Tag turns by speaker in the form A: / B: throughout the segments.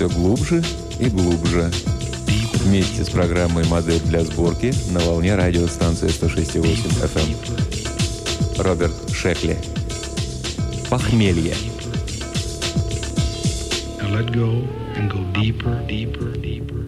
A: Все глубже и глубже. Вместе с программой «Модель для сборки» на волне радиостанции 106.8 FM. Роберт Шекли. Похмелье. Now let go and go deeper, deeper. Deeper,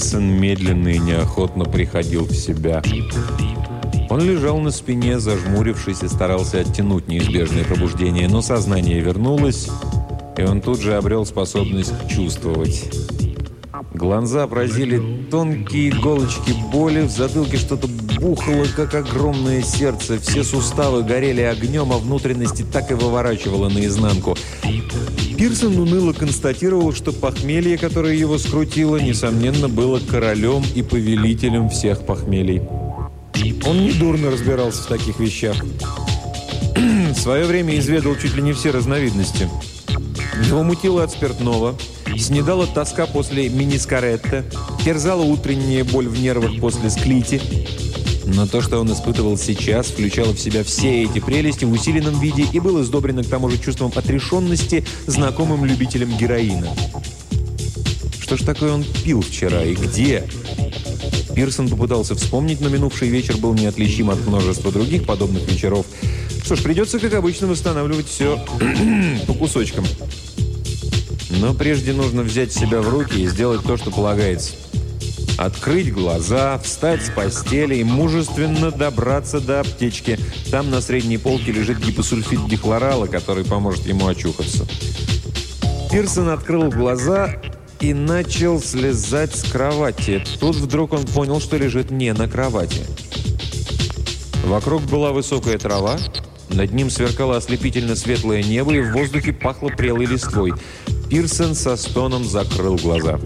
A: Пирсон медленно и неохотно приходил в себя. Он лежал на спине, зажмурившись и старался оттянуть неизбежное пробуждение, но сознание вернулось, и он тут же обрел способность чувствовать. Глаза поразили тонкие иголочки боли, в затылке что-то бухало, как огромное сердце, все суставы горели огнем, а внутренности так и выворачивало наизнанку. Пирсон уныло констатировал, что похмелье, которое его скрутило, несомненно, было королем и повелителем всех похмелий. Он недурно разбирался в таких вещах. В свое время изведал чуть ли не все разновидности. Его мутило от спиртного – Снедала тоска после минискаретта, терзала утренняя боль в нервах после склити. Но то, что он испытывал сейчас, включало в себя все эти прелести в усиленном виде и было сдобрено к тому же чувством отрешенности, знакомым любителям героина. Что ж такое он пил вчера и где? Пирсон попытался вспомнить, но минувший вечер был неотличим от множества других подобных вечеров. Что ж, придется, как обычно, восстанавливать все по кусочкам. Но прежде нужно взять себя в руки и сделать то, что полагается. Открыть глаза, встать с постели и мужественно добраться до аптечки. Там на средней полке лежит гипосульфид дихлорала, который поможет ему очухаться. Пирсон открыл глаза и начал слезать с кровати. Тут вдруг он понял, что лежит не на кровати. Вокруг была высокая трава, над ним сверкало ослепительно светлое небо, и в воздухе пахло прелой листвой. Пирсон со стоном закрыл глаза.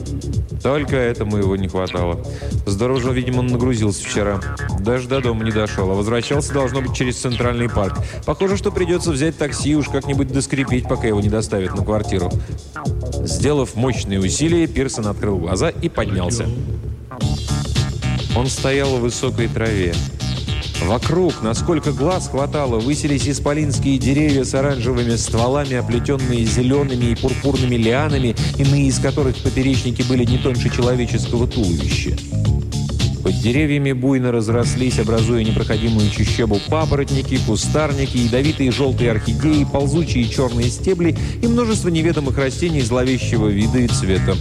A: Только этому его не хватало. Здорово, видимо, он нагрузился вчера. Даже до дома не дошел, а возвращался, должно быть, через Центральный парк. Похоже, что придется взять такси и уж как-нибудь доскрепить, пока его не доставят на квартиру. Сделав мощные усилия, Пирсон открыл глаза и поднялся. Он стоял в высокой траве. Вокруг, насколько глаз хватало, высились исполинские деревья с оранжевыми стволами, оплетенные зелеными и пурпурными лианами, иные из которых поперечники были не тоньше человеческого туловища. Под деревьями буйно разрослись, образуя непроходимую чащобу папоротники, кустарники, ядовитые желтые орхидеи, ползучие черные стебли и множество неведомых растений зловещего вида и цвета.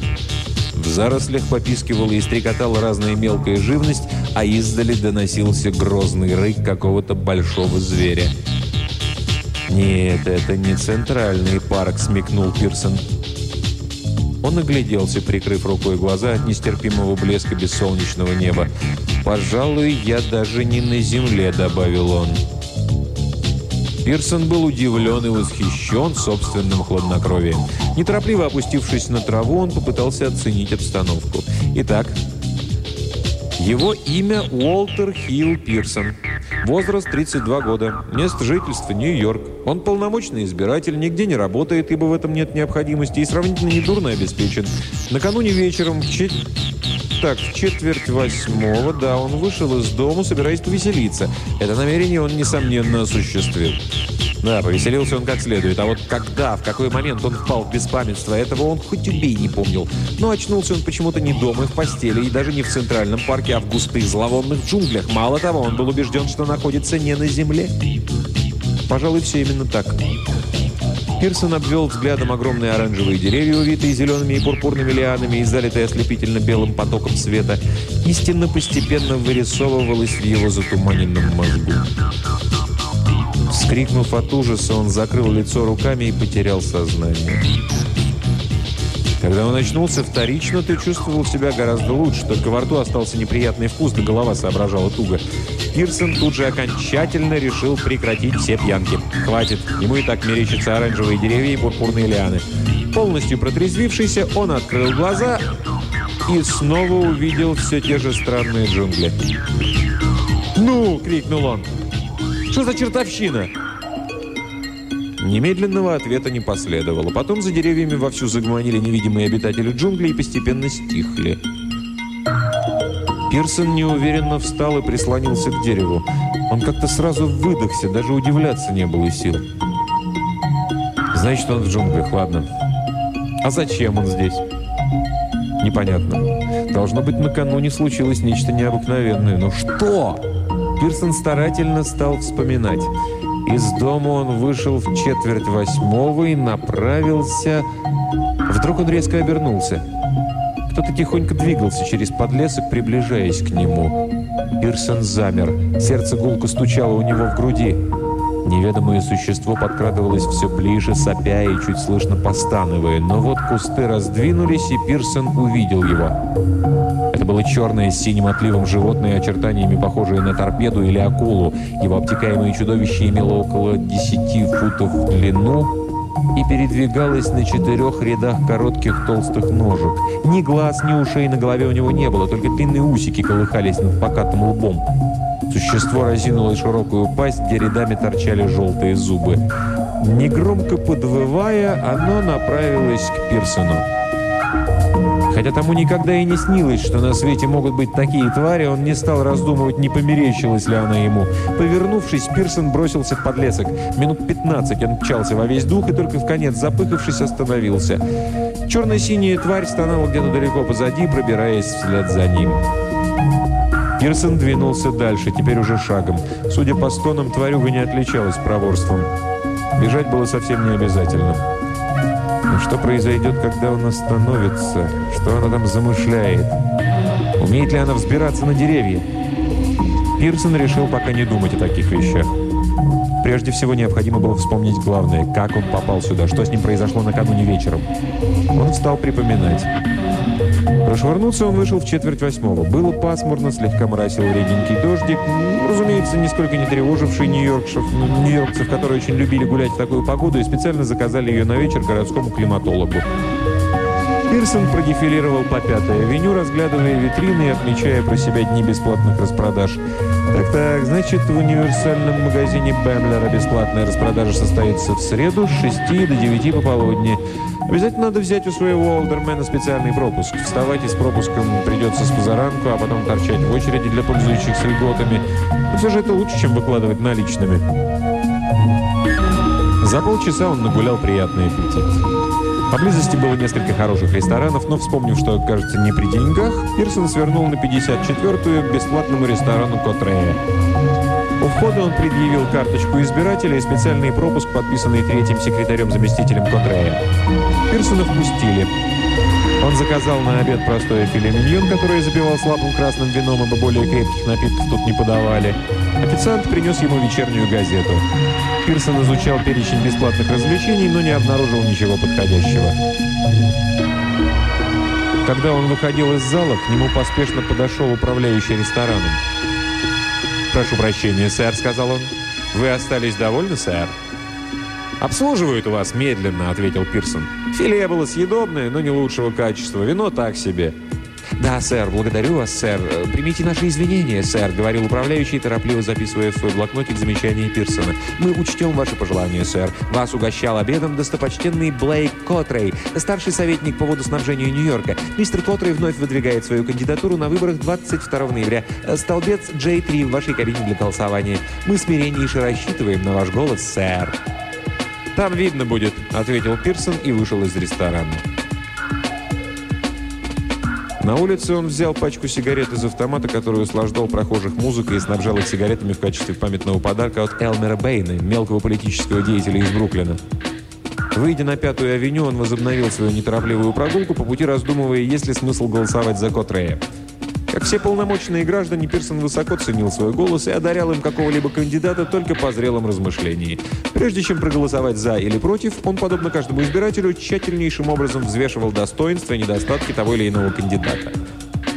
A: В зарослях попискивала и стрекотала разная мелкая живность, а издали доносился грозный рык какого-то большого зверя. «Нет, это не центральный парк», — смекнул Пирсон. Он огляделся, прикрыв рукой глаза от нестерпимого блеска бессолнечного неба. «Пожалуй, я даже не на земле», — добавил он. Пирсон был удивлен и восхищен собственным хладнокровием. Неторопливо опустившись на траву, он попытался оценить обстановку. Итак, его имя Уолтер Хилл Пирсон. Возраст 32 года. Место жительства Нью-Йорк. Он полномочный избиратель, нигде не работает, ибо в этом нет необходимости, и сравнительно недурно обеспечен. Накануне вечером в чет... Так, в четверть восьмого, да, он вышел из дома, собираясь повеселиться. Это намерение он, несомненно, осуществил. Да, повеселился он как следует. А вот когда, в какой момент он впал в беспамятство, этого он хоть убей не помнил. Но очнулся он почему-то не дома и в постели, и даже не в центральном парке, а в густых зловонных джунглях. Мало того, он был убежден, что находится не на земле. Пожалуй, все именно так. Пирсон обвел взглядом огромные оранжевые деревья, увитые зелеными и пурпурными лианами и залитые ослепительно белым потоком света. Истинно постепенно вырисовывалась в его затуманенном мозгу. Вскрикнув от ужаса, он закрыл лицо руками и потерял сознание. Когда он очнулся вторично, ты чувствовал себя гораздо лучше, только во рту остался неприятный вкус, да голова соображала туго. Пирсон тут же окончательно решил прекратить все пьянки. Хватит, ему и так мерещатся оранжевые деревья и пурпурные лианы. Полностью протрезвившийся, он открыл глаза и снова увидел все те же странные джунгли. «Ну!» — крикнул он. «Что за чертовщина?» Немедленного ответа не последовало. Потом за деревьями вовсю загомонили невидимые обитатели джунглей и постепенно стихли. Пирсон неуверенно встал и прислонился к дереву. Он как-то сразу выдохся, даже удивляться не было сил. Значит, он в джунглях, ладно. А зачем он здесь? Непонятно. Должно быть, накануне случилось нечто необыкновенное. Но что? Пирсон старательно стал вспоминать. Из дома он вышел в четверть восьмого и направился... Вдруг он резко обернулся. Кто-то тихонько двигался через подлесок, приближаясь к нему. Пирсон замер. Сердце гулко стучало у него в груди. Неведомое существо подкрадывалось все ближе, сопя и чуть слышно постановая. Но вот кусты раздвинулись, и Пирсон увидел его. Это было черное с синим отливом животное, очертаниями похожее на торпеду или акулу. Его обтекаемое чудовище имело около 10 футов в длину и передвигалось на четырех рядах коротких толстых ножек. Ни глаз, ни ушей на голове у него не было, только длинные усики колыхались над покатым лбом. Существо разинуло широкую пасть, где рядами торчали желтые зубы. Негромко подвывая, оно направилось к Пирсону. Хотя тому никогда и не снилось, что на свете могут быть такие твари, он не стал раздумывать, не померещилась ли она ему. Повернувшись, Пирсон бросился в подлесок. Минут 15 он мчался во весь дух и только в конец, запыхавшись, остановился. Черно-синяя тварь стонала где-то далеко позади, пробираясь вслед за ним. Пирсон двинулся дальше, теперь уже шагом. Судя по стонам, тварюга не отличалась проворством. Бежать было совсем не обязательно. Что произойдет, когда он остановится? Что она там замышляет? Умеет ли она взбираться на деревья? Пирсон решил пока не думать о таких вещах. Прежде всего необходимо было вспомнить главное, как он попал сюда, что с ним произошло накануне вечером. Он стал припоминать. Прошвырнуться он вышел в четверть восьмого. Было пасмурно, слегка моросил реденький дождик. Ну, разумеется, нисколько не тревоживший нью-йоркцев, нью-йоркцев, которые очень любили гулять в такую погоду и специально заказали ее на вечер городскому климатологу. Пирсон продефилировал по Пятой авеню, разглядывая витрины и отмечая про себя дни бесплатных распродаж. Так-так, значит, в универсальном магазине Бэмлера бесплатная распродажа состоится в среду с 6 до 9 пополудни. Обязательно надо взять у своего олдермена специальный пропуск. Вставать и с пропуском придется с позаранку, а потом торчать в очереди для пользующихся льготами. Но все же это лучше, чем выкладывать наличными. За полчаса он нагулял приятный аппетит. Поблизости было несколько хороших ресторанов, но, вспомнив, что, кажется, не при деньгах, Пирсон свернул на 54-ю к бесплатному ресторану Котрея. У входа он предъявил карточку избирателя и специальный пропуск, подписанный третьим секретарем-заместителем Котрея. Пирсона впустили. Он заказал на обед простое филе миньон, которое запивал слабым красным вином, ибо более крепких напитков тут не подавали. Официант принес ему вечернюю газету. Пирсон изучал перечень бесплатных развлечений, но не обнаружил ничего подходящего. Когда он выходил из зала, к нему поспешно подошел управляющий рестораном. «Прошу прощения, сэр», — сказал он. «Вы остались довольны, сэр?» «Обслуживают у вас медленно», — ответил Пирсон. «Филе было съедобное, но не лучшего качества. Вино так себе». «Да, сэр, благодарю вас, сэр. Примите наши извинения, сэр», — говорил управляющий, торопливо записывая в свой блокнотик замечания Пирсона. «Мы учтем ваши пожелания, сэр. Вас угощал обедом достопочтенный Блейк Котрей, старший советник по водоснабжению Нью-Йорка. Мистер Котрей вновь выдвигает свою кандидатуру на выборах 22 ноября. Столбец J3 в вашей кабине для голосования. Мы смиреннейше рассчитываем на ваш голос, сэр». «Там видно будет», — ответил Пирсон и вышел из ресторана. На улице он взял пачку сигарет из автомата, который услаждал прохожих музыкой и снабжал их сигаретами в качестве памятного подарка от Элмера Бэйна, мелкого политического деятеля из Бруклина. Выйдя на Пятую авеню, он возобновил свою неторопливую прогулку, по пути раздумывая, есть ли смысл голосовать за Котрея. Как все полномочные граждане, Пирсон высоко ценил свой голос и одарял им какого-либо кандидата только по зрелом размышлении. Прежде чем проголосовать «за» или «против», он, подобно каждому избирателю, тщательнейшим образом взвешивал достоинства и недостатки того или иного кандидата.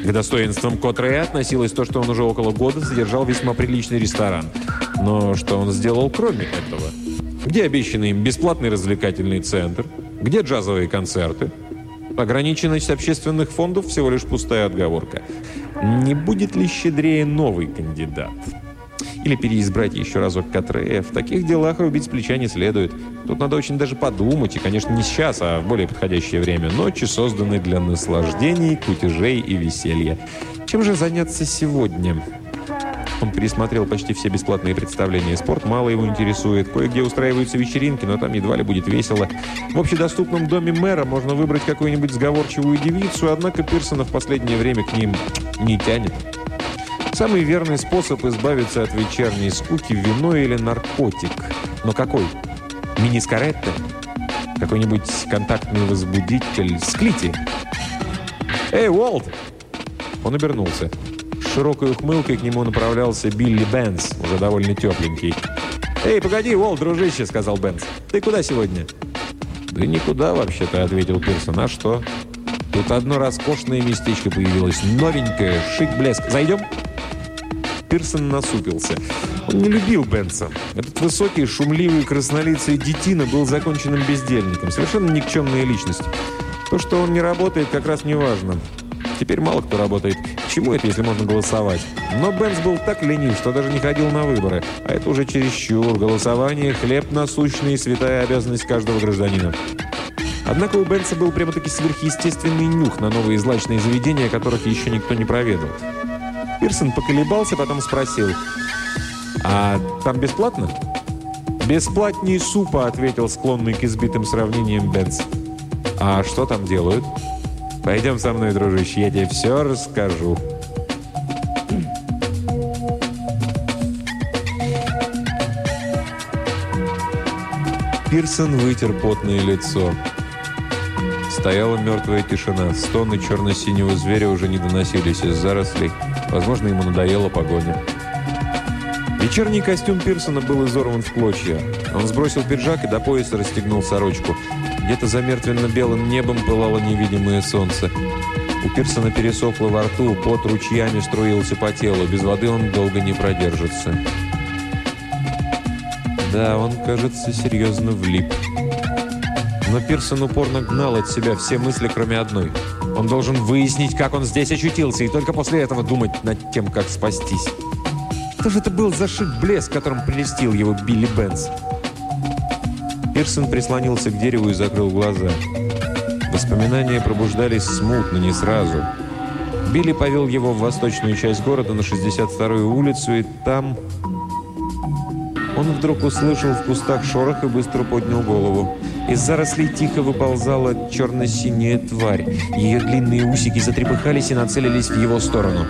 A: К достоинствам Котрея относилось то, что он уже около года содержал весьма приличный ресторан. Но что он сделал кроме этого? Где обещанный им бесплатный развлекательный центр? Где джазовые концерты? Ограниченность общественных фондов – всего лишь пустая отговорка. Не будет ли щедрее новый кандидат? Или переизбрать еще разок Катрея. В таких делах убить с плеча не следует. Тут надо очень даже подумать, и, конечно, не сейчас, а в более подходящее время. Ночи созданы для наслаждений, кутежей и веселья. Чем же заняться сегодня? Он пересмотрел почти все бесплатные представления. Спорт мало его интересует. Кое-где устраиваются вечеринки, но там едва ли будет весело. В общедоступном доме мэра можно выбрать какую-нибудь сговорчивую девицу, однако Пирсона в последнее время к ним не тянет. Самый верный способ избавиться от вечерней скуки – вино или наркотик. Но какой? Мини-скаретто? Какой-нибудь контактный возбудитель? Склити? «Эй, Уолт!» Он обернулся широкой ухмылкой к нему направлялся Билли Бенс, уже довольно тепленький. «Эй, погоди, Уолл, дружище!» — сказал Бенс. «Ты куда сегодня?» «Да никуда, вообще-то», — ответил Пирсон. «А что?» «Тут одно роскошное местечко появилось, новенькое, шик-блеск. Зайдем?» Пирсон насупился. Он не любил Бенса. Этот высокий, шумливый, краснолицый детина был законченным бездельником, совершенно никчемная личность. То, что он не работает, как раз не важно. Теперь мало кто работает. К чему это, если можно голосовать? Но Бенц был так ленив, что даже не ходил на выборы. А это уже чересчур. Голосование – хлеб насущный и святая обязанность каждого гражданина. Однако у Бенца был прямо-таки сверхъестественный нюх на новые злачные заведения, которых еще никто не проведал. Пирсон поколебался, потом спросил, «А там бесплатно?» «Бесплатнее супа», — ответил склонный к избитым сравнениям Бенц. «А что там делают?» Пойдем со мной, дружище, я тебе все расскажу. Пирсон вытер потное лицо. Стояла мертвая тишина. Стоны черно-синего зверя уже не доносились из зарослей. Возможно, ему надоела погоня. Вечерний костюм Пирсона был изорван в клочья. Он сбросил пиджак и до пояса расстегнул сорочку. Где-то за мертвенно-белым небом пылало невидимое солнце. У Пирсона пересохло во рту, пот ручьями струился по телу. Без воды он долго не продержится. Да, он, кажется, серьезно влип. Но Пирсон упорно гнал от себя все мысли, кроме одной. Он должен выяснить, как он здесь очутился, и только после этого думать над тем, как спастись. Что же это был за шик-блеск, которым прелестил его Билли Бенс? Пирсон прислонился к дереву и закрыл глаза. Воспоминания пробуждались смутно, не сразу. Билли повел его в восточную часть города на 62-ю улицу, и там... Он вдруг услышал в кустах шорох и быстро поднял голову. Из зарослей тихо выползала черно-синяя тварь. Ее длинные усики затрепыхались и нацелились в его сторону.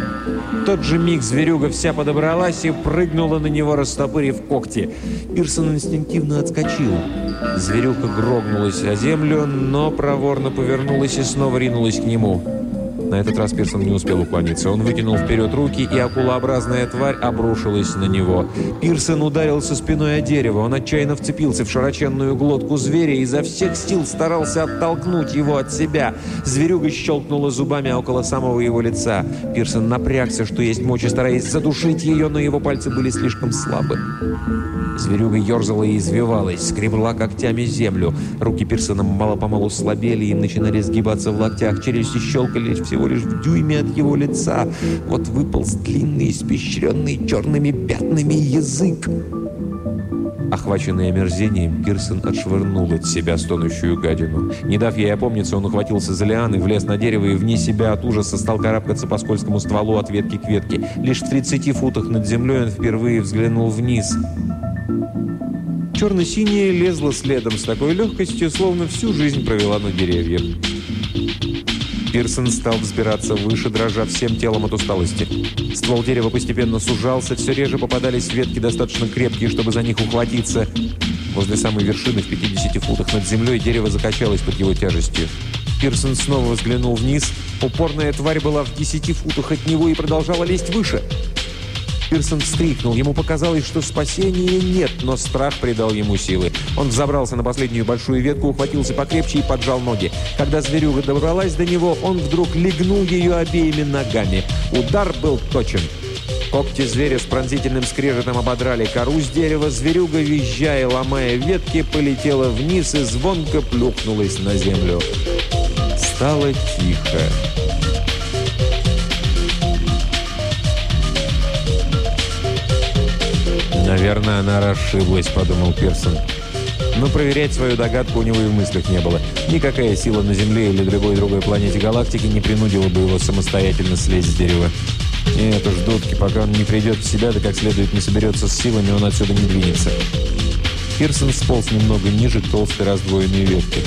A: В тот же миг зверюга вся подобралась и прыгнула на него, растопырив когти. Пирсон инстинктивно отскочил. Зверюка грогнулась о землю, но проворно повернулась и снова ринулась к нему. На этот раз Пирсон не успел уклониться. Он вытянул вперед руки, и акулообразная тварь обрушилась на него. Пирсон ударился спиной о дерево. Он отчаянно вцепился в широченную глотку зверя и изо всех сил старался оттолкнуть его от себя. Зверюга щелкнула зубами около самого его лица. Пирсон напрягся, что есть мочи, стараясь задушить ее, но его пальцы были слишком слабы. Зверюга ерзала и извивалась, скребла когтями землю. Руки Пирсона мало-помалу слабели и начинали сгибаться в локтях. Челюсти щелкали всего лишь в дюйме от его лица. Вот выполз длинный, испещренный черными пятнами язык. Охваченный омерзением, Пирсон отшвырнул от себя стонущую гадину. Не дав ей опомниться, он ухватился за лианы, влез на дерево и вне себя от ужаса стал карабкаться по скользкому стволу от ветки к ветке. Лишь в 30 футах над землей он впервые взглянул вниз. Черно-синяя лезла следом с такой легкостью, словно всю жизнь провела на деревьях. Пирсон стал взбираться выше, дрожа всем телом от усталости. Ствол дерева постепенно сужался, все реже попадались ветки достаточно крепкие, чтобы за них ухватиться. Возле самой вершины, в 50 футах над землей, дерево закачалось под его тяжестью. Пирсон снова взглянул вниз. Упорная тварь была в 10 футах от него и продолжала лезть выше. Пирсон вскрикнул. Ему показалось, что спасения нет, но страх придал ему силы. Он взобрался на последнюю большую ветку, ухватился покрепче и поджал ноги. Когда зверюга добралась до него, он вдруг легнул ее обеими ногами. Удар был точен. Когти зверя с пронзительным скрежетом ободрали кору с дерева. Зверюга, визжая, ломая ветки, полетела вниз и звонко плюхнулась на землю. Стало тихо. «Наверное, она расшиблась», — подумал Пирсон. Но проверять свою догадку у него и в мыслях не было. Никакая сила на Земле или любой другой планете галактики не принудила бы его самостоятельно слезть с дерева. Нет уж, дудки, пока он не придет в себя, да как следует не соберется с силами, он отсюда не двинется. Пирсон сполз немного ниже толстой раздвоенной ветки.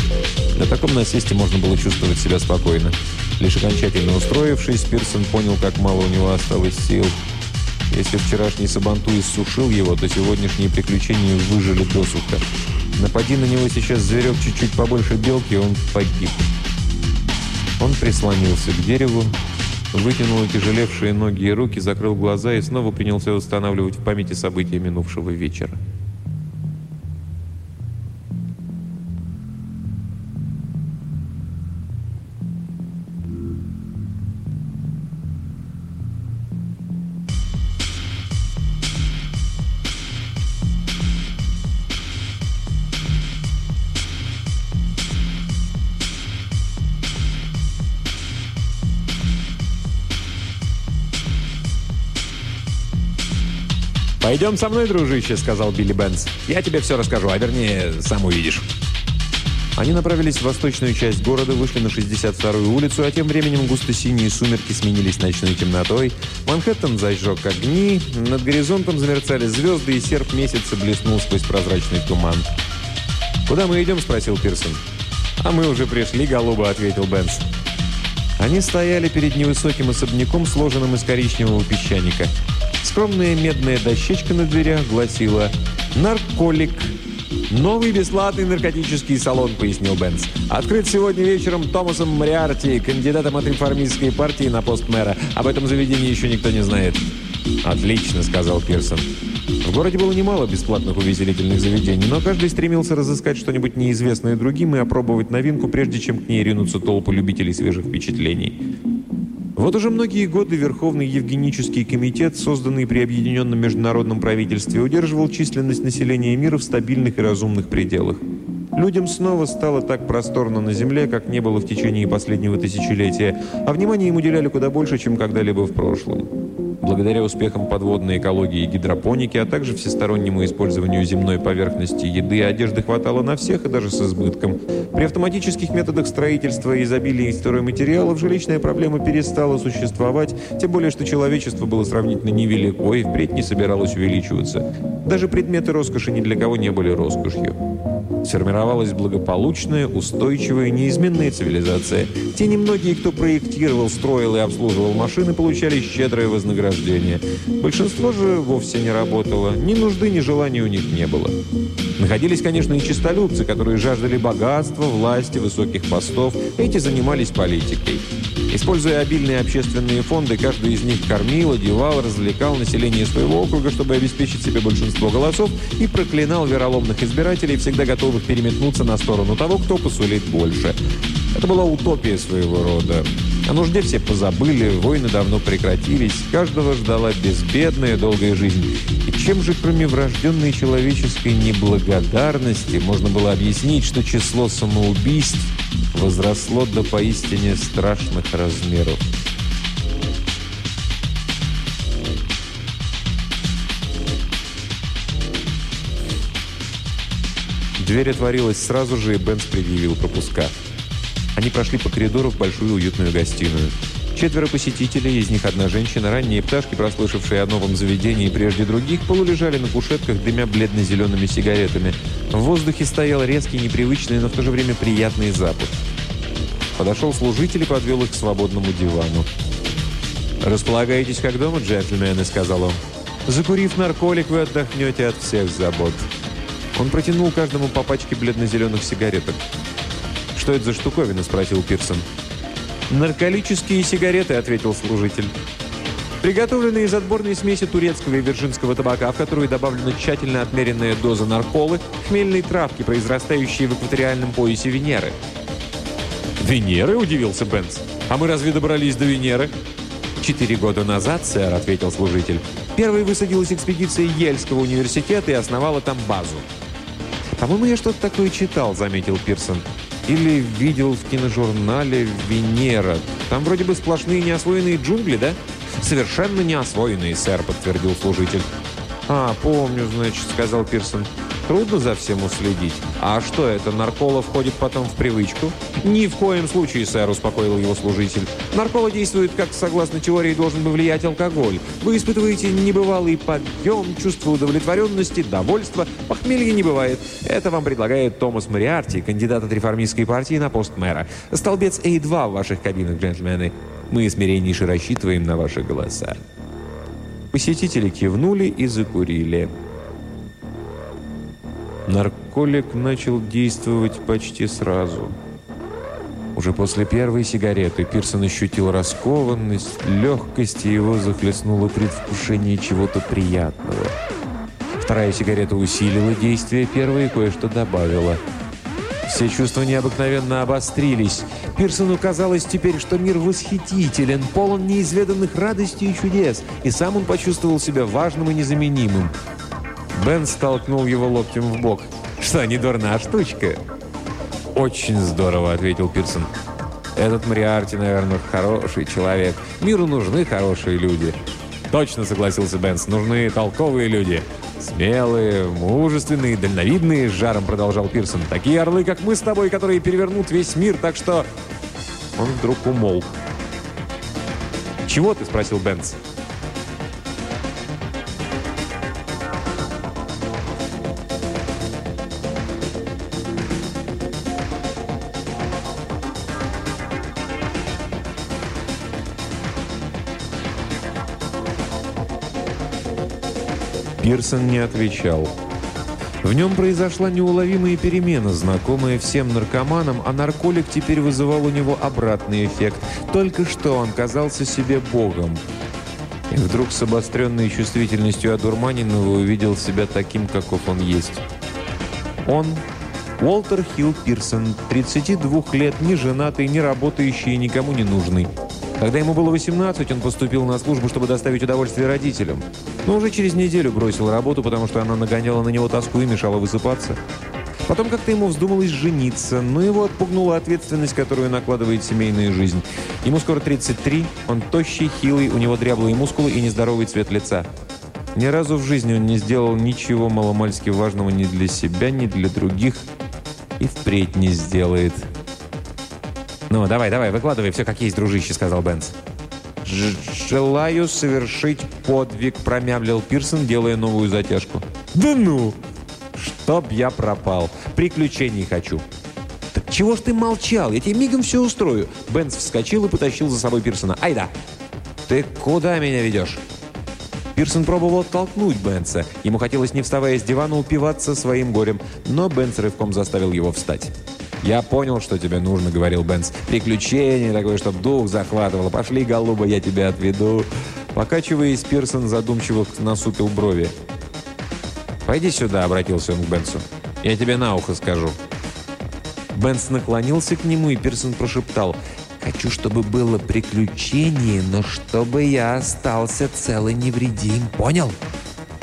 A: На таком насесте можно было чувствовать себя спокойно. Лишь окончательно устроившись, Пирсон понял, как мало у него осталось сил. Если вчерашний Сабанту иссушил его, то сегодняшние приключения выжили досуха. Напади на него сейчас зверек чуть-чуть побольше белки, он погиб. Он прислонился к дереву, вытянул тяжелевшие ноги и руки, закрыл глаза и снова принялся восстанавливать в памяти события минувшего вечера. «Пойдем со мной, дружище», — сказал Билли Бенц. «Я тебе все расскажу, а вернее, сам увидишь». Они направились в восточную часть города, вышли на 62-ю улицу, а тем временем густо-синие сумерки сменились ночной темнотой. Манхэттен зажег огни, над горизонтом замерцали звезды, и серп месяца блеснул сквозь прозрачный туман. «Куда мы идем?» – спросил Пирсон. «А мы уже пришли, голуба», – ответил Бенс. Они стояли перед невысоким особняком, сложенным из коричневого песчаника. Скромная медная дощечка на дверях гласила «Нарколик». «Новый бесплатный наркотический салон», — пояснил Бенц. «Открыт сегодня вечером Томасом Мариарти, кандидатом от реформистской партии на пост мэра. Об этом заведении еще никто не знает». «Отлично», — сказал Пирсон. В городе было немало бесплатных увеселительных заведений, но каждый стремился разыскать что-нибудь неизвестное другим и опробовать новинку, прежде чем к ней ринутся толпы любителей свежих впечатлений. Вот уже многие годы Верховный Евгенический комитет, созданный при Объединенном Международном правительстве, удерживал численность населения мира в стабильных и разумных пределах. Людям снова стало так просторно на Земле, как не было в течение последнего тысячелетия, а внимание им уделяли куда больше, чем когда-либо в прошлом. Благодаря успехам подводной экологии и гидропоники, а также всестороннему использованию земной поверхности еды, одежды хватало на всех и даже с избытком. При автоматических методах строительства и изобилии стройматериалов жилищная проблема перестала существовать, тем более, что человечество было сравнительно невелико и впредь не собиралось увеличиваться. Даже предметы роскоши ни для кого не были роскошью. Сформировалась благополучная, устойчивая, неизменная цивилизация. Те немногие, кто проектировал, строил и обслуживал машины, получали щедрое вознаграждение. Большинство же вовсе не работало. Ни нужды, ни желания у них не было. Находились, конечно, и чистолюбцы, которые жаждали богатства, власти, высоких постов. Эти занимались политикой. Используя обильные общественные фонды, каждый из них кормил, одевал, развлекал население своего округа, чтобы обеспечить себе большинство голосов, и проклинал вероломных избирателей, всегда готовых переметнуться на сторону того, кто посулит больше. Это была утопия своего рода. О нужде все позабыли, войны давно прекратились, каждого ждала безбедная долгая жизнь. И чем же, кроме врожденной человеческой неблагодарности, можно было объяснить, что число самоубийств возросло до поистине страшных размеров? Дверь отворилась сразу же, и Бенс предъявил пропуска. Они прошли по коридору в большую уютную гостиную. Четверо посетителей, из них одна женщина, ранние пташки, прослышавшие о новом заведении прежде других, полулежали на кушетках, дымя бледно-зелеными сигаретами. В воздухе стоял резкий, непривычный, но в то же время приятный запах. Подошел служитель и подвел их к свободному дивану. «Располагаетесь как дома, джентльмены», — сказал он. «Закурив нарколик, вы отдохнете от всех забот». Он протянул каждому по пачке бледно-зеленых сигареток. «Что это за штуковина?» – спросил Пирсон. «Нарколические сигареты», – ответил служитель. Приготовленные из отборной смеси турецкого и вирджинского табака, в которую добавлена тщательно отмеренная доза нарколы, хмельной травки, произрастающие в экваториальном поясе Венеры. «Венеры?» – удивился Бенц. «А мы разве добрались до Венеры?» «Четыре года назад, сэр», – ответил служитель. «Первой высадилась экспедиция Ельского университета и основала там базу». «По-моему, я что-то такое читал», – заметил Пирсон. Или видел в киножурнале «Венера». Там вроде бы сплошные неосвоенные джунгли, да? «Совершенно неосвоенные, сэр», — подтвердил служитель. «А, помню, значит», — сказал Пирсон. Трудно за всем уследить. А что это, наркола входит потом в привычку? Ни в коем случае, сэр, успокоил его служитель. Наркола действует, как, согласно теории, должен бы влиять алкоголь. Вы испытываете небывалый подъем, чувство удовлетворенности, довольства. Похмелья не бывает. Это вам предлагает Томас Мариарти, кандидат от реформистской партии на пост мэра. Столбец А2 в ваших кабинах, джентльмены. Мы смиреннейше рассчитываем на ваши голоса. Посетители кивнули и закурили. Нарколик начал действовать почти сразу. Уже после первой сигареты Пирсон ощутил раскованность, легкость, и его захлестнуло предвкушение чего-то приятного. Вторая сигарета усилила действие первой и кое-что добавила. Все чувства необыкновенно обострились. Пирсону казалось теперь, что мир восхитителен, полон неизведанных радостей и чудес, и сам он почувствовал себя важным и незаменимым. Бен столкнул его локтем в бок. «Что, не дурна штучка?» «Очень здорово», — ответил Пирсон. «Этот Мариарти, наверное, хороший человек. Миру нужны хорошие люди». «Точно», — согласился Бенс, — «нужны толковые люди». «Смелые, мужественные, дальновидные», — с жаром продолжал Пирсон. «Такие орлы, как мы с тобой, которые перевернут весь мир, так что...» Он вдруг умолк. «Чего ты?» — спросил Бенс. Пирсон не отвечал. В нем произошла неуловимая перемена, знакомая всем наркоманам, а нарколик теперь вызывал у него обратный эффект. Только что он казался себе богом. И вдруг с обостренной чувствительностью одурманенного увидел себя таким, каков он есть. Он, Уолтер Хилл Пирсон, 32 лет, не женатый, не работающий и никому не нужный. Когда ему было 18, он поступил на службу, чтобы доставить удовольствие родителям. Но уже через неделю бросил работу, потому что она нагоняла на него тоску и мешала высыпаться. Потом как-то ему вздумалось жениться, но его отпугнула ответственность, которую накладывает семейная жизнь. Ему скоро 33, он тощий, хилый, у него дряблые мускулы и нездоровый цвет лица. Ни разу в жизни он не сделал ничего маломальски важного ни для себя, ни для других и впредь не сделает. «Ну, давай, давай, выкладывай все как есть, дружище», — сказал Бенс. «Желаю совершить подвиг», — промямлил Пирсон, делая новую затяжку. «Да ну! Чтоб я пропал! Приключений хочу!» «Так чего ж ты молчал? Я тебе мигом все устрою!» Бенс вскочил и потащил за собой Пирсона. «Айда!» «Ты куда меня ведешь?» Пирсон пробовал оттолкнуть Бенса. Ему хотелось, не вставая с дивана, упиваться своим горем, но Бенс рывком заставил его встать. «Я понял, что тебе нужно», — говорил Бенс. «Приключение такое, чтоб дух захватывало. Пошли, голуба, я тебя отведу». Покачиваясь, Пирсон задумчиво насупил брови. «Пойди сюда», — обратился он к Бенсу. «Я тебе на ухо скажу». Бенс наклонился к нему, и Пирсон прошептал. «Хочу, чтобы было приключение, но чтобы я остался цел и невредим. Понял?»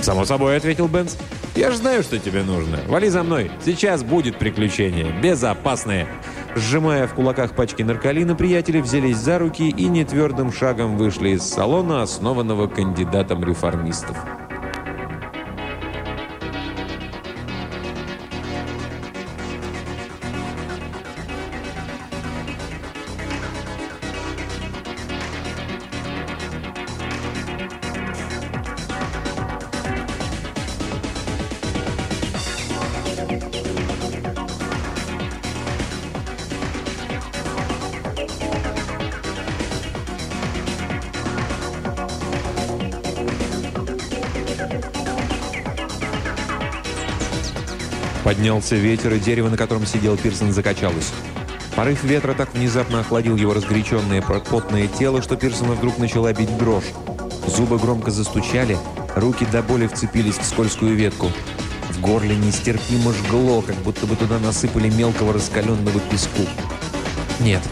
A: «Само собой», — ответил Бенс. «Я же знаю, что тебе нужно. Вали за мной. Сейчас будет приключение. Безопасное». Сжимая в кулаках пачки нарколина, приятели взялись за руки и нетвердым шагом вышли из салона, основанного кандидатом реформистов. Поднялся ветер, и дерево, на котором сидел Пирсон, закачалось. Порыв ветра так внезапно охладил его разгоряченное потное тело, что Пирсона вдруг начала бить дрожь. Зубы громко застучали, руки до боли вцепились в скользкую ветку. В горле нестерпимо жгло, как будто бы туда насыпали мелкого раскаленного песку. Нет,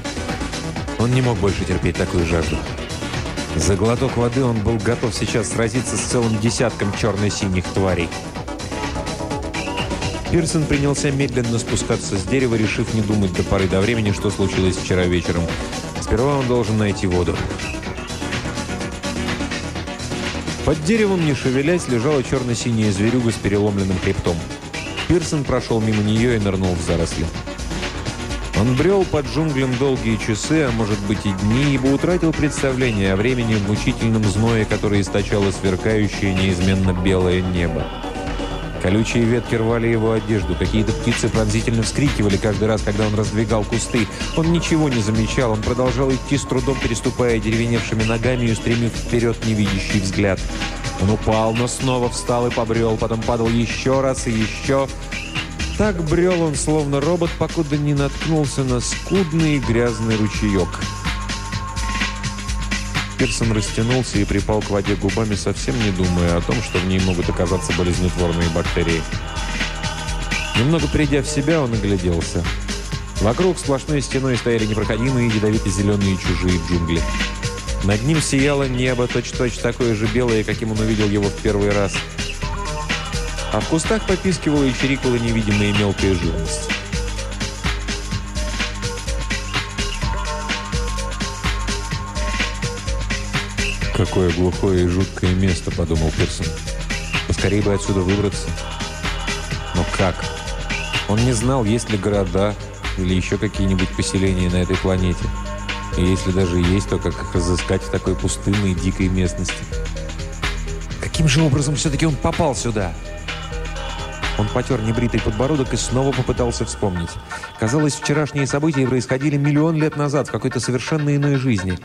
A: он не мог больше терпеть такую жажду. За глоток воды он был готов сейчас сразиться с целым десятком черно-синих тварей. Пирсон принялся медленно спускаться с дерева, решив не думать до поры до времени, что случилось вчера вечером. Сперва он должен найти воду. Под деревом, не шевелясь, лежала черно-синяя зверюга с переломленным хребтом. Пирсон прошел мимо нее и нырнул в заросли. Он брел под джунглям долгие часы, а может быть и дни, ибо утратил представление о времени в мучительном зное, которое источало сверкающее неизменно белое небо. Колючие ветки рвали его одежду, какие-то птицы пронзительно вскрикивали каждый раз, когда он раздвигал кусты. Он ничего не замечал, он продолжал идти с трудом, переступая деревеневшими ногами и устремив вперед невидящий взгляд. Он упал, но снова встал и побрел, потом падал еще раз и еще. Так брел он, словно робот, покуда не наткнулся на скудный грязный ручеек. Пирсон растянулся и припал к воде губами, совсем не думая о том, что в ней могут оказаться болезнетворные бактерии. Немного придя в себя, он огляделся. Вокруг сплошной стеной стояли непроходимые ядовито-зеленые чужие джунгли. Над ним сияло небо, точь-точь -точь такое же белое, каким он увидел его в первый раз. А в кустах попискивала и чирикала невидимая мелкая живность. «Какое глухое и жуткое место», — подумал Пирсон. «Поскорее бы отсюда выбраться». Но как? Он не знал, есть ли города или еще какие-нибудь поселения на этой планете. И если даже есть, то как их разыскать в такой пустынной дикой местности? Каким же образом все-таки он попал сюда? Он потер небритый подбородок и снова попытался вспомнить. Казалось, вчерашние события происходили миллион лет назад в какой-то совершенно иной жизни.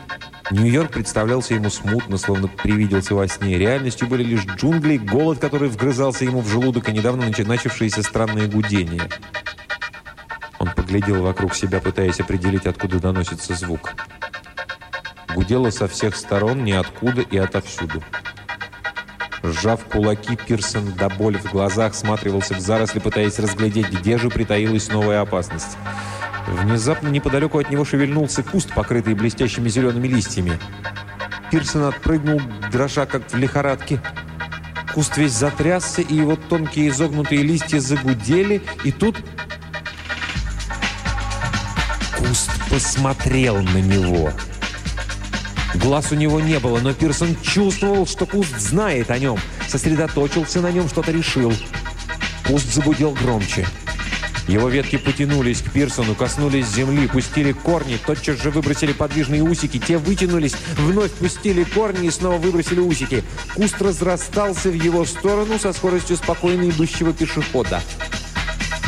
A: Нью-Йорк представлялся ему смутно, словно привиделся во сне. Реальностью были лишь джунгли, голод, который вгрызался ему в желудок, и недавно начавшиеся странные гудения. Он поглядел вокруг себя, пытаясь определить, откуда доносится звук. Гудело со всех сторон, ниоткуда и отовсюду. Сжав кулаки, Пирсон до боли в глазах сматривался в заросли, пытаясь разглядеть, где же притаилась новая опасность. Внезапно неподалеку от него шевельнулся куст, покрытый блестящими зелеными листьями. Пирсон отпрыгнул, дрожа как в лихорадке. Куст весь затрясся, и его тонкие изогнутые листья загудели, и тут... Куст посмотрел на него. Глаз у него не было, но Пирсон чувствовал, что куст знает о нем. Сосредоточился на нем, что-то решил. Куст загудел громче. Его ветки потянулись к Пирсону, коснулись земли, пустили корни, тотчас же выбросили подвижные усики. Те вытянулись, вновь пустили корни и снова выбросили усики. Куст разрастался в его сторону со скоростью спокойно идущего пешехода.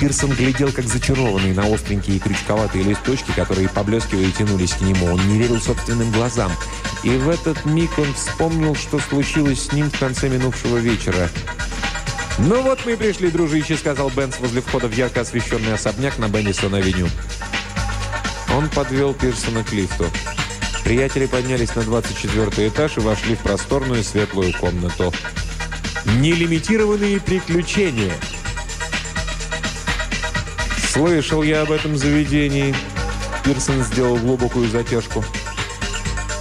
A: Пирсон глядел, как зачарованный на остренькие крючковатые листочки, которые, поблескивая, тянулись к нему. Он не верил собственным глазам. И в этот миг он вспомнил, что случилось с ним в конце минувшего вечера. «Ну вот мы и пришли, дружище», — сказал Бенс возле входа в ярко освещенный особняк на Беннисон-авеню. Он подвел Пирсона к лифту. Приятели поднялись на 24 этаж и вошли в просторную светлую комнату. Нелимитированные приключения. Слышал я об этом заведении. Пирсон сделал глубокую затяжку.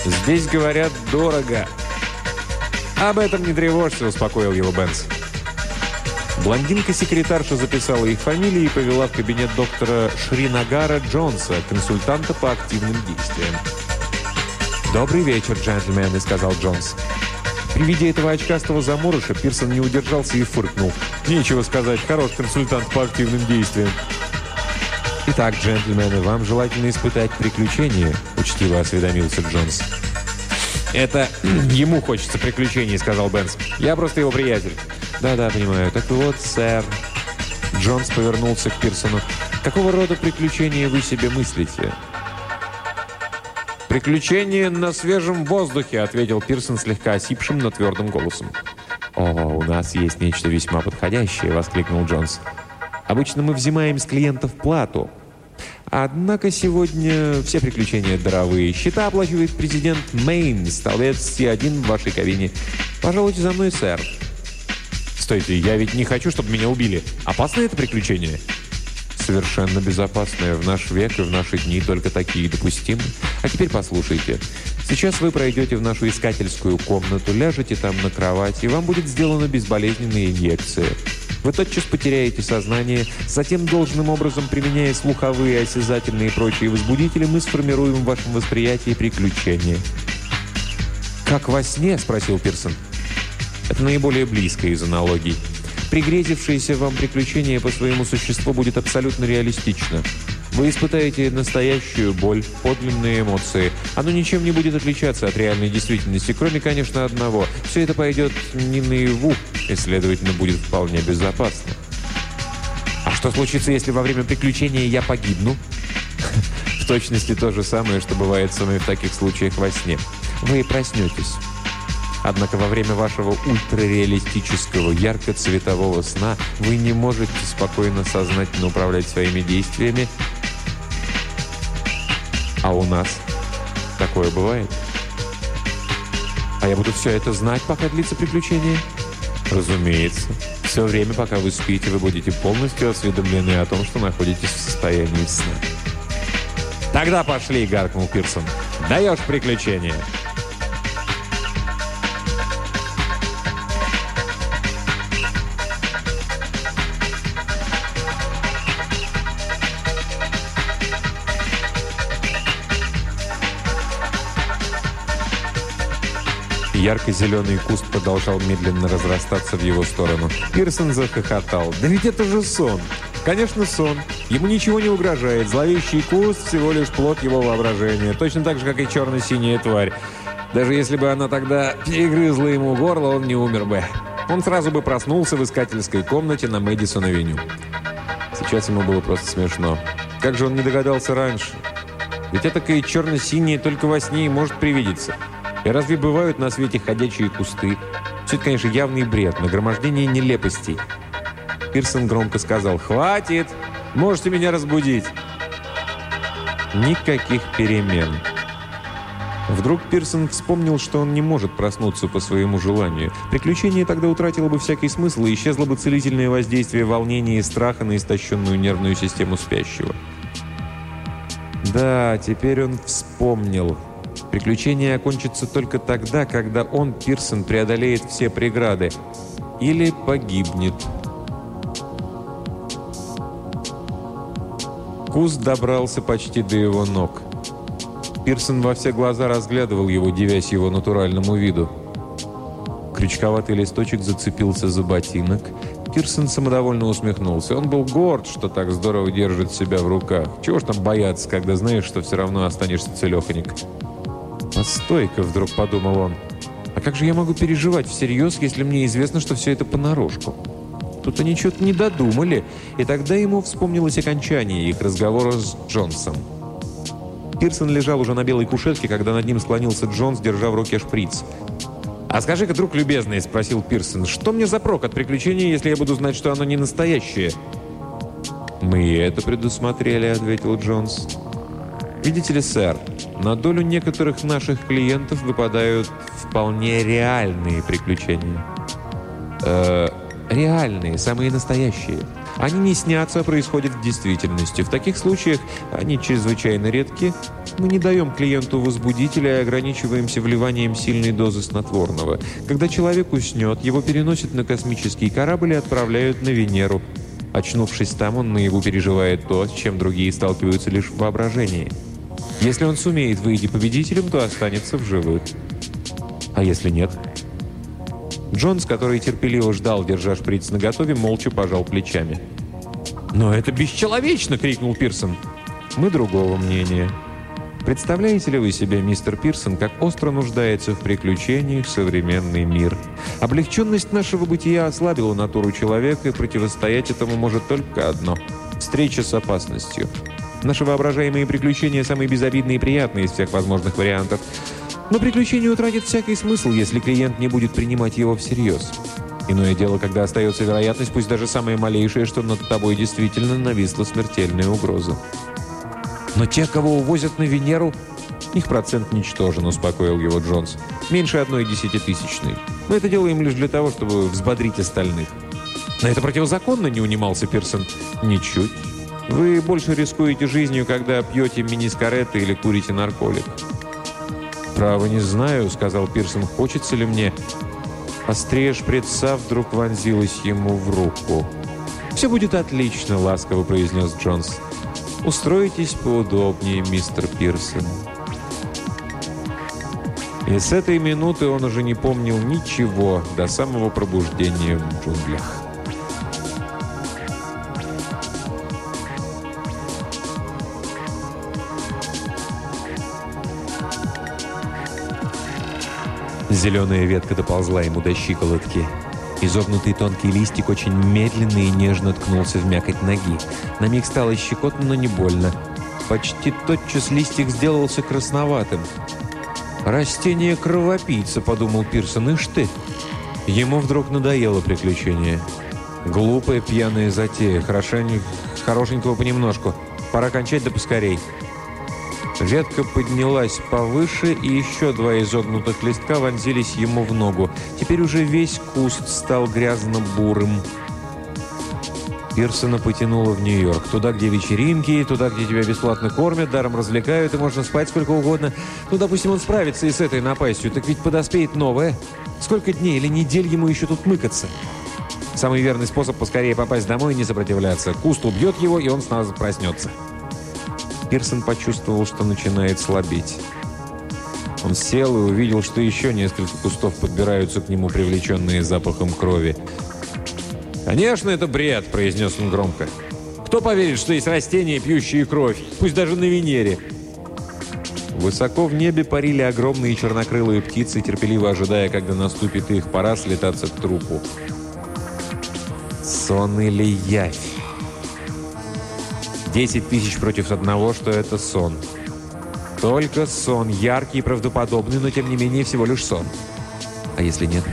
A: Здесь говорят дорого. Об этом не тревожься, успокоил его Бенс. Блондинка-секретарша записала их фамилии и повела в кабинет доктора Шринагара Джонса, консультанта по активным действиям. «Добрый вечер, джентльмены», — сказал Джонс. При виде этого очкастого заморыша Пирсон не удержался и фыркнул. «Нечего сказать, хороший консультант по активным действиям». «Итак, джентльмены, вам желательно испытать приключения», — учтиво осведомился Джонс. «Это ему хочется приключений», — сказал Бенс. «Я просто его приятель». «Да-да, понимаю. Так вот, сэр...» Джонс повернулся к Пирсону. «Какого рода приключения вы себе мыслите?» «Приключения на свежем воздухе», — ответил Пирсон слегка осипшим, но твердым голосом. «О, у нас есть нечто весьма подходящее», — воскликнул Джонс. «Обычно мы взимаем с клиентов плату. Однако сегодня все приключения даровые. Счета оплачивает президент Мейн, столбец С1 в вашей кабине. Пожалуйте за мной, сэр». Стойте, я ведь не хочу, чтобы меня убили. Опасное это приключение? Совершенно безопасное. В наш век и в наши дни только такие допустимы. А теперь послушайте. Сейчас вы пройдете в нашу искательскую комнату, ляжете там на кровать, и вам будет сделана безболезненная инъекция. Вы тотчас потеряете сознание, затем должным образом, применяя слуховые, осязательные и прочие возбудители, мы сформируем в вашем восприятии приключения. «Как во сне?» – спросил Пирсон. Это наиболее близко из аналогий. Пригрезившееся вам приключение по своему существу будет абсолютно реалистично. Вы испытаете настоящую боль, подлинные эмоции. Оно ничем не будет отличаться от реальной действительности, кроме, конечно, одного. Все это пойдет не наяву, и, следовательно, будет вполне безопасно. А что случится, если во время приключения я погибну? В точности то же самое, что бывает со мной в таких случаях во сне. Вы проснетесь. Однако во время вашего ультрареалистического, ярко-цветового сна вы не можете спокойно сознательно управлять своими действиями. А у нас такое бывает. А я буду все это знать, пока длится приключение? Разумеется. Все время, пока вы спите, вы будете полностью осведомлены о том, что находитесь в состоянии сна. «Тогда пошли!» — гаркнул Пирсон. «Даешь приключения!» Ярко-зеленый куст продолжал медленно разрастаться в его сторону. Пирсон захохотал. «Да ведь это же сон!» «Конечно, сон. Ему ничего не угрожает. Зловещий куст – всего лишь плод его воображения. Точно так же, как и черно-синяя тварь. Даже если бы она тогда перегрызла ему горло, он не умер бы. Он сразу бы проснулся в искательской комнате на Мэдисон-авеню. Сейчас ему было просто смешно. Как же он не догадался раньше? Ведь это черно-синее только во сне и может привидеться. И разве бывают на свете ходячие кусты? Все это, конечно, явный бред, нагромождение нелепостей. Пирсон громко сказал «Хватит! Можете меня разбудить!» Никаких перемен. Вдруг Пирсон вспомнил, что он не может проснуться по своему желанию. Приключение тогда утратило бы всякий смысл и исчезло бы целительное воздействие волнения и страха на истощенную нервную систему спящего. Да, теперь он вспомнил. Приключение окончится только тогда, когда он, Пирсон, преодолеет все преграды. Или погибнет. Куст добрался почти до его ног. Пирсон во все глаза разглядывал его, дивясь его натуральному виду. Крючковатый листочек зацепился за ботинок. Пирсон самодовольно усмехнулся. Он был горд, что так здорово держит себя в руках. Чего ж там бояться, когда знаешь, что все равно останешься целеханик. «Постой-ка», — вдруг подумал он. «А как же я могу переживать всерьез, если мне известно, что все это понарошку?» Тут они что-то не додумали, и тогда ему вспомнилось окончание их разговора с Джонсом. Пирсон лежал уже на белой кушетке, когда над ним склонился Джонс, держа в руке шприц. «А скажи-ка, друг любезный», — спросил Пирсон, — «что мне за прок от приключения, если я буду знать, что оно не настоящее?» «Мы это предусмотрели», — ответил Джонс. «Видите ли, сэр, на долю некоторых наших клиентов выпадают вполне реальные приключения». «Э, реальные, самые настоящие. Они не снятся, а происходят в действительности. В таких случаях они чрезвычайно редки. Мы не даем клиенту возбудителя и ограничиваемся вливанием сильной дозы снотворного. Когда человек уснет, его переносят на космический корабль и отправляют на Венеру. Очнувшись там, он наяву переживает то, с чем другие сталкиваются лишь в воображении. Если он сумеет выйти победителем, то останется в живых. А если нет – Джонс, который терпеливо ждал, держа шприц наготове, молча пожал плечами. «Но это бесчеловечно!» — крикнул Пирсон. «Мы другого мнения. Представляете ли вы себе, мистер Пирсон, как остро нуждается в приключениях современный мир? Облегченность нашего бытия ослабила натуру человека, и противостоять этому может только одно – встреча с опасностью. Наши воображаемые приключения самые безобидные и приятные из всех возможных вариантов – но приключение утратит всякий смысл, если клиент не будет принимать его всерьез. Иное дело, когда остается вероятность, пусть даже самая малейшая, что над тобой действительно нависла смертельная угроза. «Но те, кого увозят на Венеру...» «Их процент ничтожен», — успокоил его Джонс. «Меньше одной десятитысячной. Мы это делаем лишь для того, чтобы взбодрить остальных». «Но это противозаконно», — не унимался Пирсон. «Ничуть. Вы больше рискуете жизнью, когда пьете мини-скареты или курите нарколик. «Право не знаю», — сказал Пирсон, — «хочется ли мне...» Острее шприца вдруг вонзилась ему в руку. «Все будет отлично», — ласково произнес Джонс. «Устроитесь поудобнее, мистер Пирсон». И с этой минуты он уже не помнил ничего до самого пробуждения в джунглях. Зеленая ветка доползла ему до щиколотки. Изогнутый тонкий листик очень медленно и нежно ткнулся в мякоть ноги. На миг стало щекотно, но не больно. Почти тотчас листик сделался красноватым. «Растение кровопийца», — подумал Пирсон, — «ишь ты!» Ему вдруг надоело приключение. Глупая пьяная затея, хорошенько, хорошенького понемножку. Пора кончать да поскорей. Ветка поднялась повыше, и еще два изогнутых листка вонзились ему в ногу. Теперь уже весь куст стал грязно-бурым. Пирсона потянуло в Нью-Йорк. Туда, где вечеринки, туда, где тебя бесплатно кормят, даром развлекают, и можно спать сколько угодно. Ну, допустим, он справится и с этой напастью, так ведь подоспеет новое. Сколько дней или недель ему еще тут мыкаться? Самый верный способ поскорее попасть домой и не сопротивляться. Куст убьет его, и он сразу проснется. Пирсон почувствовал, что начинает слабеть. Он сел и увидел, что еще несколько кустов подбираются к нему, привлеченные запахом крови. «Конечно, это бред!» – произнес он громко. «Кто поверит, что есть растения, пьющие кровь, пусть даже на Венере?» Высоко в небе парили огромные чернокрылые птицы, терпеливо ожидая, когда наступит их пора слетаться к трупу. Сон или явь? Десять тысяч против одного, что это сон. Только сон, яркий и правдоподобный, но тем не менее всего лишь сон. А если нет?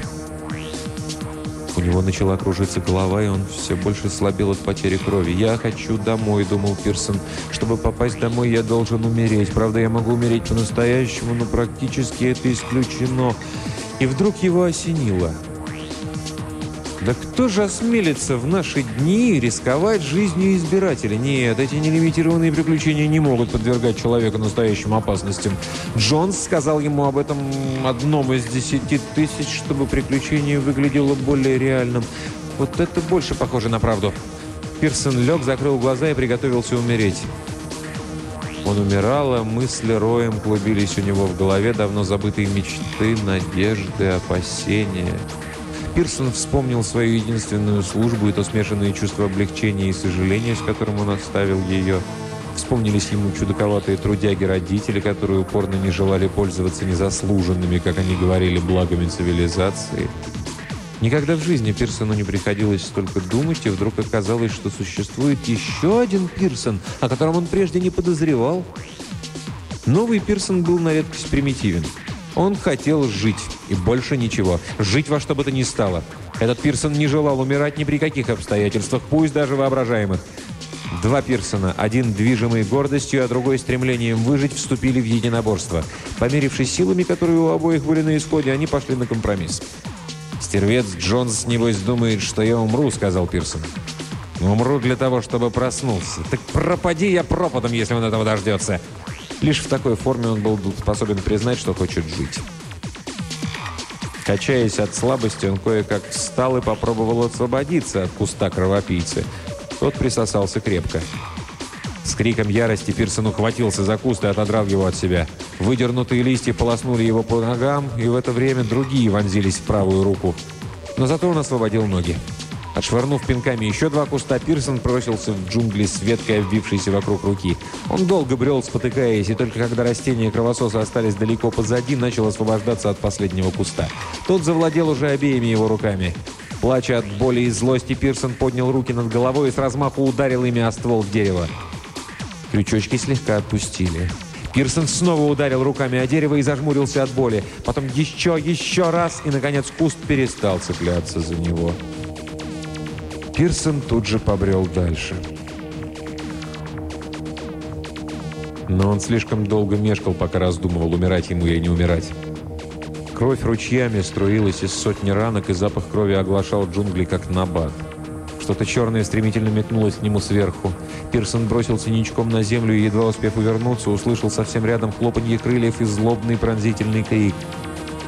A: У него начала кружиться голова, и он все больше слабел от потери крови. «Я хочу домой», — думал Пирсон. «Чтобы попасть домой, я должен умереть. Правда, я могу умереть по-настоящему, но практически это исключено». И вдруг его осенило — да кто же осмелится в наши дни рисковать жизнью избирателя? Нет, эти нелимитированные приключения не могут подвергать человека настоящим опасностям. Джонс сказал ему об этом одном из десяти тысяч, чтобы приключение выглядело более реальным. Вот это больше похоже на правду. Пирсон лег, закрыл глаза и приготовился умереть. Он умирал, а мысли роем клубились у него в голове, давно забытые мечты, надежды, опасения – Пирсон вспомнил свою единственную службу и то смешанное чувство облегчения и сожаления, с которым он оставил ее. Вспомнились ему чудаковатые трудяги-родители, которые упорно не желали пользоваться незаслуженными, как они говорили, благами цивилизации. Никогда в жизни Пирсону не приходилось столько думать, и вдруг оказалось, что существует еще один Пирсон, о котором он прежде не подозревал. Новый Пирсон был на редкость примитивен – он хотел жить, и больше ничего. Жить во что бы то ни стало. Этот Пирсон не желал умирать ни при каких обстоятельствах, пусть даже воображаемых. Два Пирсона, один движимый гордостью, а другой стремлением выжить, вступили в единоборство. Померившись силами, которые у обоих были на исходе, они пошли на компромисс. «Стервец Джонс, небось, думает, что я умру», — сказал Пирсон. «Умру для того, чтобы проснулся. Так пропади я пропадом, если он этого дождется. Лишь в такой форме он был способен признать, что хочет жить. Качаясь от слабости, он кое-как встал и попробовал освободиться от куста кровопийцы. Тот присосался крепко. С криком ярости Пирсон ухватился за куст и отодрал его от себя. Выдернутые листья полоснули его по ногам, и в это время другие вонзились в правую руку. Но зато он освободил ноги. Отшвырнув пинками еще два куста, Пирсон бросился в джунгли с веткой, обвившейся вокруг руки. Он долго брел, спотыкаясь, и только когда растения кровососа остались далеко позади, начал освобождаться от последнего куста. Тот завладел уже обеими его руками. Плача от боли и злости, Пирсон поднял руки над головой и с размаху ударил ими о ствол дерева. Крючочки слегка отпустили. Пирсон снова ударил руками о дерево и зажмурился от боли. Потом еще, еще раз, и, наконец, куст перестал цепляться за него. Пирсон тут же побрел дальше. Но он слишком долго мешкал, пока раздумывал, умирать ему или не умирать. Кровь ручьями струилась из сотни ранок, и запах крови оглашал джунгли, как набат. Что-то черное стремительно метнулось к нему сверху. Пирсон бросился ничком на землю и, едва успев увернуться, услышал совсем рядом хлопанье крыльев и злобный пронзительный крик.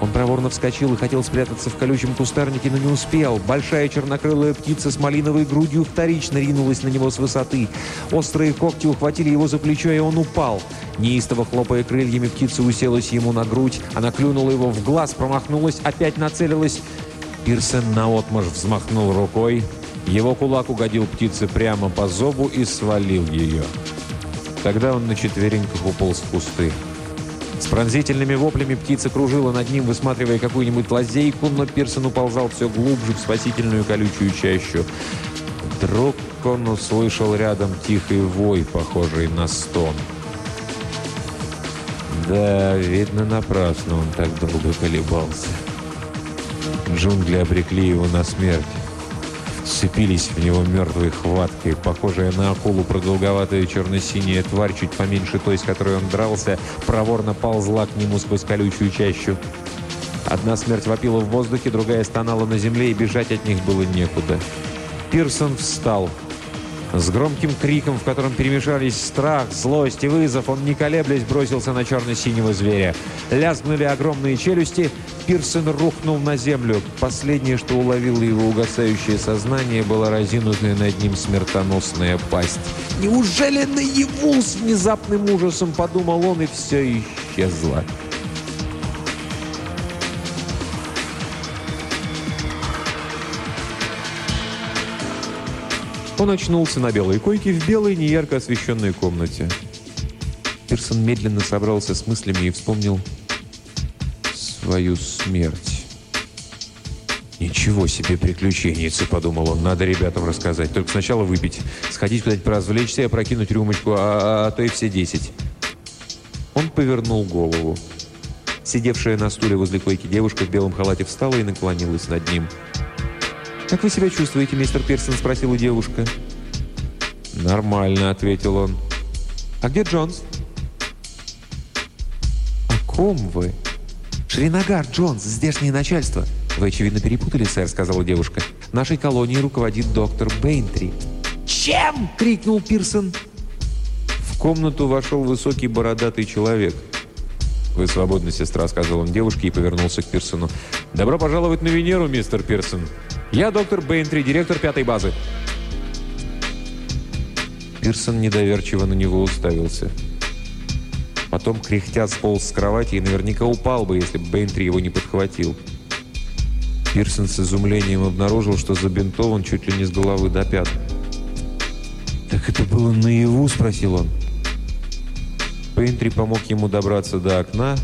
A: Он проворно вскочил и хотел спрятаться в колючем кустарнике, но не успел. Большая чернокрылая птица с малиновой грудью вторично ринулась на него с высоты. Острые когти ухватили его за плечо, и он упал. Неистово хлопая крыльями, птица уселась ему на грудь. Она клюнула его в глаз, промахнулась, опять нацелилась. Пирсон наотмашь взмахнул рукой. Его кулак угодил птице прямо по зобу и свалил ее. Тогда он на четвереньках уполз в кусты. С пронзительными воплями птица кружила над ним, высматривая какую-нибудь лазейку, но Пирсон уползал все глубже в спасительную колючую чащу. Вдруг он услышал рядом тихий вой, похожий на стон. Да, видно, напрасно он так долго колебался. Джунгли обрекли его на смерть вцепились в него мертвой хваткой. Похожая на акулу продолговатая черно-синяя тварь, чуть поменьше той, с которой он дрался, проворно ползла к нему сквозь колючую чащу. Одна смерть вопила в воздухе, другая стонала на земле, и бежать от них было некуда. Пирсон встал. С громким криком, в котором перемешались страх, злость и вызов, он, не колеблясь, бросился на черно-синего зверя. Лязгнули огромные челюсти, Пирсон рухнул на землю. Последнее, что уловило его угасающее сознание, была разинутая над ним смертоносная пасть. «Неужели наяву?» — с внезапным ужасом подумал он, и все исчезло. Он очнулся на белой койке в белой, неярко освещенной комнате. Пирсон медленно собрался с мыслями и вспомнил свою смерть. «Ничего себе приключенницы!» – подумал он. «Надо ребятам рассказать. Только сначала выпить, сходить куда-нибудь поразвлечься и опрокинуть рюмочку, а, а, а то и все десять». Он повернул голову. Сидевшая на стуле возле койки девушка в белом халате встала и наклонилась над ним. «Как вы себя чувствуете, мистер Пирсон?» – спросила девушка. «Нормально», – ответил он. «А где Джонс?» «О ком вы?» «Шринагар, Джонс, здешнее начальство». «Вы, очевидно, перепутали, сэр», — сказала девушка. «Нашей колонией руководит доктор Бейнтри». «Чем?» — крикнул Пирсон. В комнату вошел высокий бородатый человек. «Вы свободны, сестра», — сказал он девушке и повернулся к Пирсону. «Добро пожаловать на Венеру, мистер Пирсон. Я доктор Бейнтри, директор пятой базы». Пирсон недоверчиво на него уставился. Потом, кряхтя, сполз с кровати и наверняка упал бы, если бы Бейнтри его не подхватил. Пирсон с изумлением обнаружил, что забинтован чуть ли не с головы до пят. «Так это было наяву?» – спросил он. Бейнтри помог ему добраться до окна,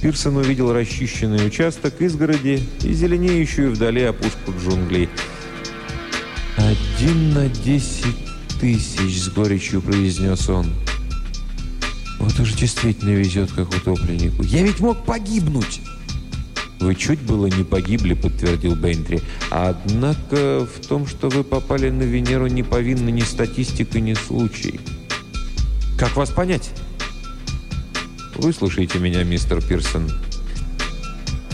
A: Пирсон увидел расчищенный участок изгороди и зеленеющую вдали опушку джунглей. «Один на десять тысяч!» — с горечью произнес он. «Вот уж действительно везет, как утопленнику. Я ведь мог погибнуть!» «Вы чуть было не погибли», — подтвердил Бентри. «Однако в том, что вы попали на Венеру, не повинны ни статистика, ни случай». «Как вас понять?» Выслушайте меня, мистер Пирсон.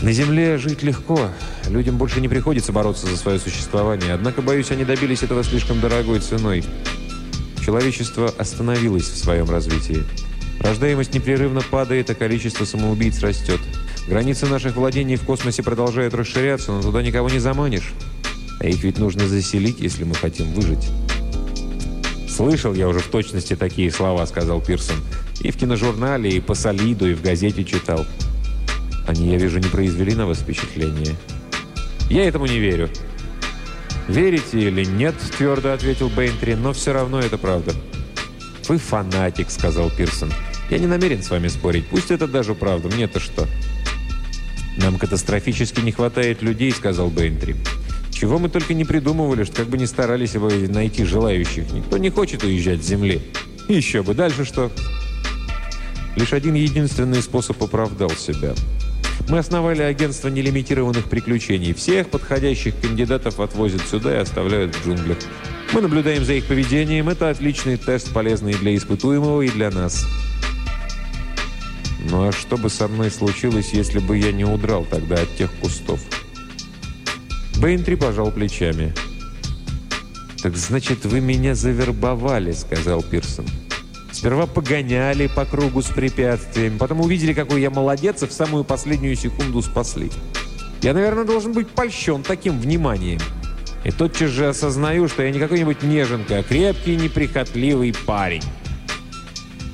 A: На Земле жить легко. Людям больше не приходится бороться за свое существование. Однако, боюсь, они добились этого слишком дорогой ценой. Человечество остановилось в своем развитии. Рождаемость непрерывно падает, а количество самоубийц растет. Границы наших владений в космосе продолжают расширяться, но туда никого не заманишь. А их ведь нужно заселить, если мы хотим выжить. «Слышал я уже в точности такие слова», — сказал Пирсон. И в киножурнале, и по солиду, и в газете читал. Они, я вижу, не произвели на вас впечатление. Я этому не верю. «Верите или нет?» – твердо ответил Бейнтри, «но все равно это правда». «Вы фанатик», – сказал Пирсон. «Я не намерен с вами спорить. Пусть это даже правда. Мне-то что?» «Нам катастрофически не хватает людей», – сказал Бейнтри. «Чего мы только не придумывали, что как бы ни старались его найти желающих. Никто не хочет уезжать с Земли. Еще бы. Дальше что?» Лишь один единственный способ оправдал себя. Мы основали агентство нелимитированных приключений. Всех подходящих кандидатов отвозят сюда и оставляют в джунглях. Мы наблюдаем за их поведением. Это отличный тест, полезный для испытуемого и для нас. Ну а что бы со мной случилось, если бы я не удрал тогда от тех кустов? Бейнтри пожал плечами. «Так значит, вы меня завербовали», — сказал Пирсон. Сперва погоняли по кругу с препятствиями, потом увидели, какой я молодец, и в самую последнюю секунду спасли. Я, наверное, должен быть польщен таким вниманием. И тотчас же осознаю, что я не какой-нибудь неженка, а крепкий, неприхотливый парень.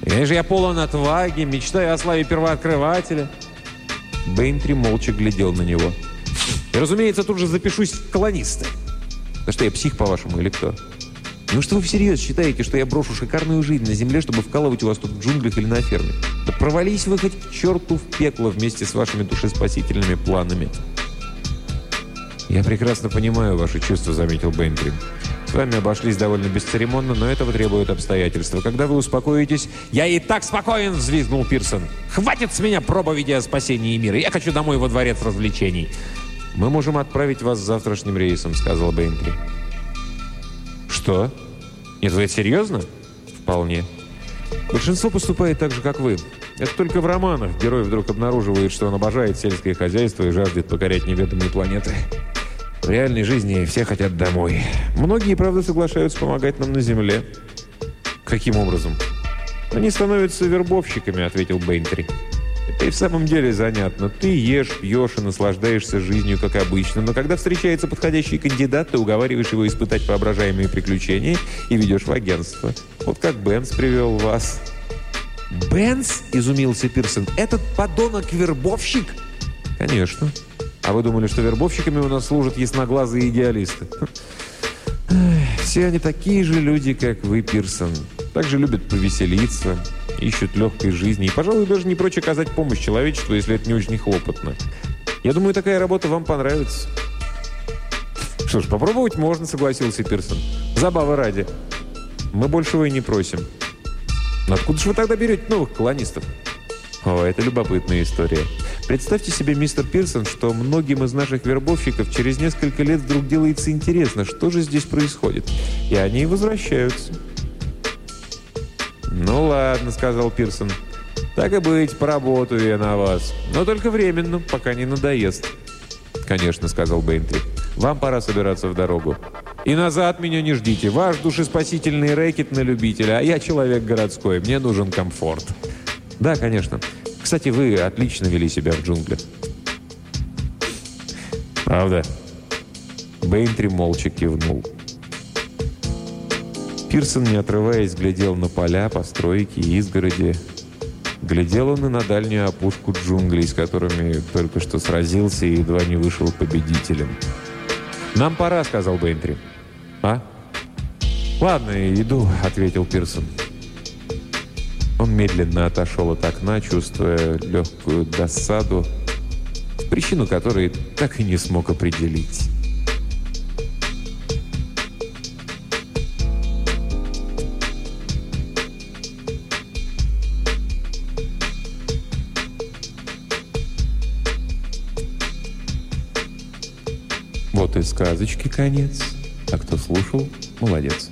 A: И, конечно, я полон отваги, мечтаю о славе первооткрывателя. Бейнтри молча глядел на него. И, разумеется, тут же запишусь в колонисты. Да что, я псих, по-вашему, или кто? Ну что вы всерьез считаете, что я брошу шикарную жизнь на земле, чтобы вкалывать у вас тут в джунглях или на ферме? Да провались вы хоть к черту в пекло вместе с вашими душеспасительными планами. «Я прекрасно понимаю ваши чувства», — заметил Бейнтри. «С вами обошлись довольно бесцеремонно, но этого требуют обстоятельства. Когда вы успокоитесь...» «Я и так спокоен!» — взвизгнул Пирсон. «Хватит с меня проповеди о спасении мира! Я хочу домой во дворец развлечений!» «Мы можем отправить вас завтрашним рейсом», — сказал Бейнтри. «Что? Нет, вы это серьезно?» «Вполне. Большинство поступает так же, как вы. Это только в романах герой вдруг обнаруживает, что он обожает сельское хозяйство и жаждет покорять неведомые планеты. В реальной жизни все хотят домой. Многие, правда, соглашаются помогать нам на Земле. Каким образом? Они становятся вербовщиками, ответил Бейнтри. Это и в самом деле занятно. Ты ешь, пьешь и наслаждаешься жизнью, как обычно, но когда встречается подходящий кандидат, ты уговариваешь его испытать воображаемые приключения и ведешь в агентство. Вот как Бенс привел вас. «Бенс?» – изумился Пирсон. «Этот подонок-вербовщик?» «Конечно. А вы думали, что вербовщиками у нас служат ясноглазые идеалисты? Все они такие же люди, как вы, Пирсон. Также любят повеселиться, ищут легкой жизни и, пожалуй, даже не прочь оказать помощь человечеству, если это не очень хлопотно. Я думаю, такая работа вам понравится. Что ж, попробовать можно, согласился Пирсон. Забавы ради. Мы большего и не просим. Но откуда же вы тогда берете новых колонистов? О, это любопытная история. Представьте себе, мистер Пирсон, что многим из наших вербовщиков через несколько лет вдруг делается интересно, что же здесь происходит. И они возвращаются. «Ну ладно», — сказал Пирсон. «Так и быть, поработаю я на вас. Но только временно, пока не надоест». «Конечно», — сказал Бейнтри. «Вам пора собираться в дорогу. И назад меня не ждите. Ваш душеспасительный рэкет на любителя, а я человек городской. Мне нужен комфорт». «Да, конечно. Кстати, вы отлично вели себя в джунглях. Правда? Бейнтри молча кивнул. Пирсон, не отрываясь, глядел на поля, постройки и изгороди. Глядел он и на дальнюю опушку джунглей, с которыми только что сразился и едва не вышел победителем. «Нам пора», — сказал Бейнтри. «А?» «Ладно, иду», — ответил Пирсон. Он медленно отошел от окна, чувствуя легкую досаду, причину которой так и не смог определить. Сказочки конец. А кто слушал, молодец.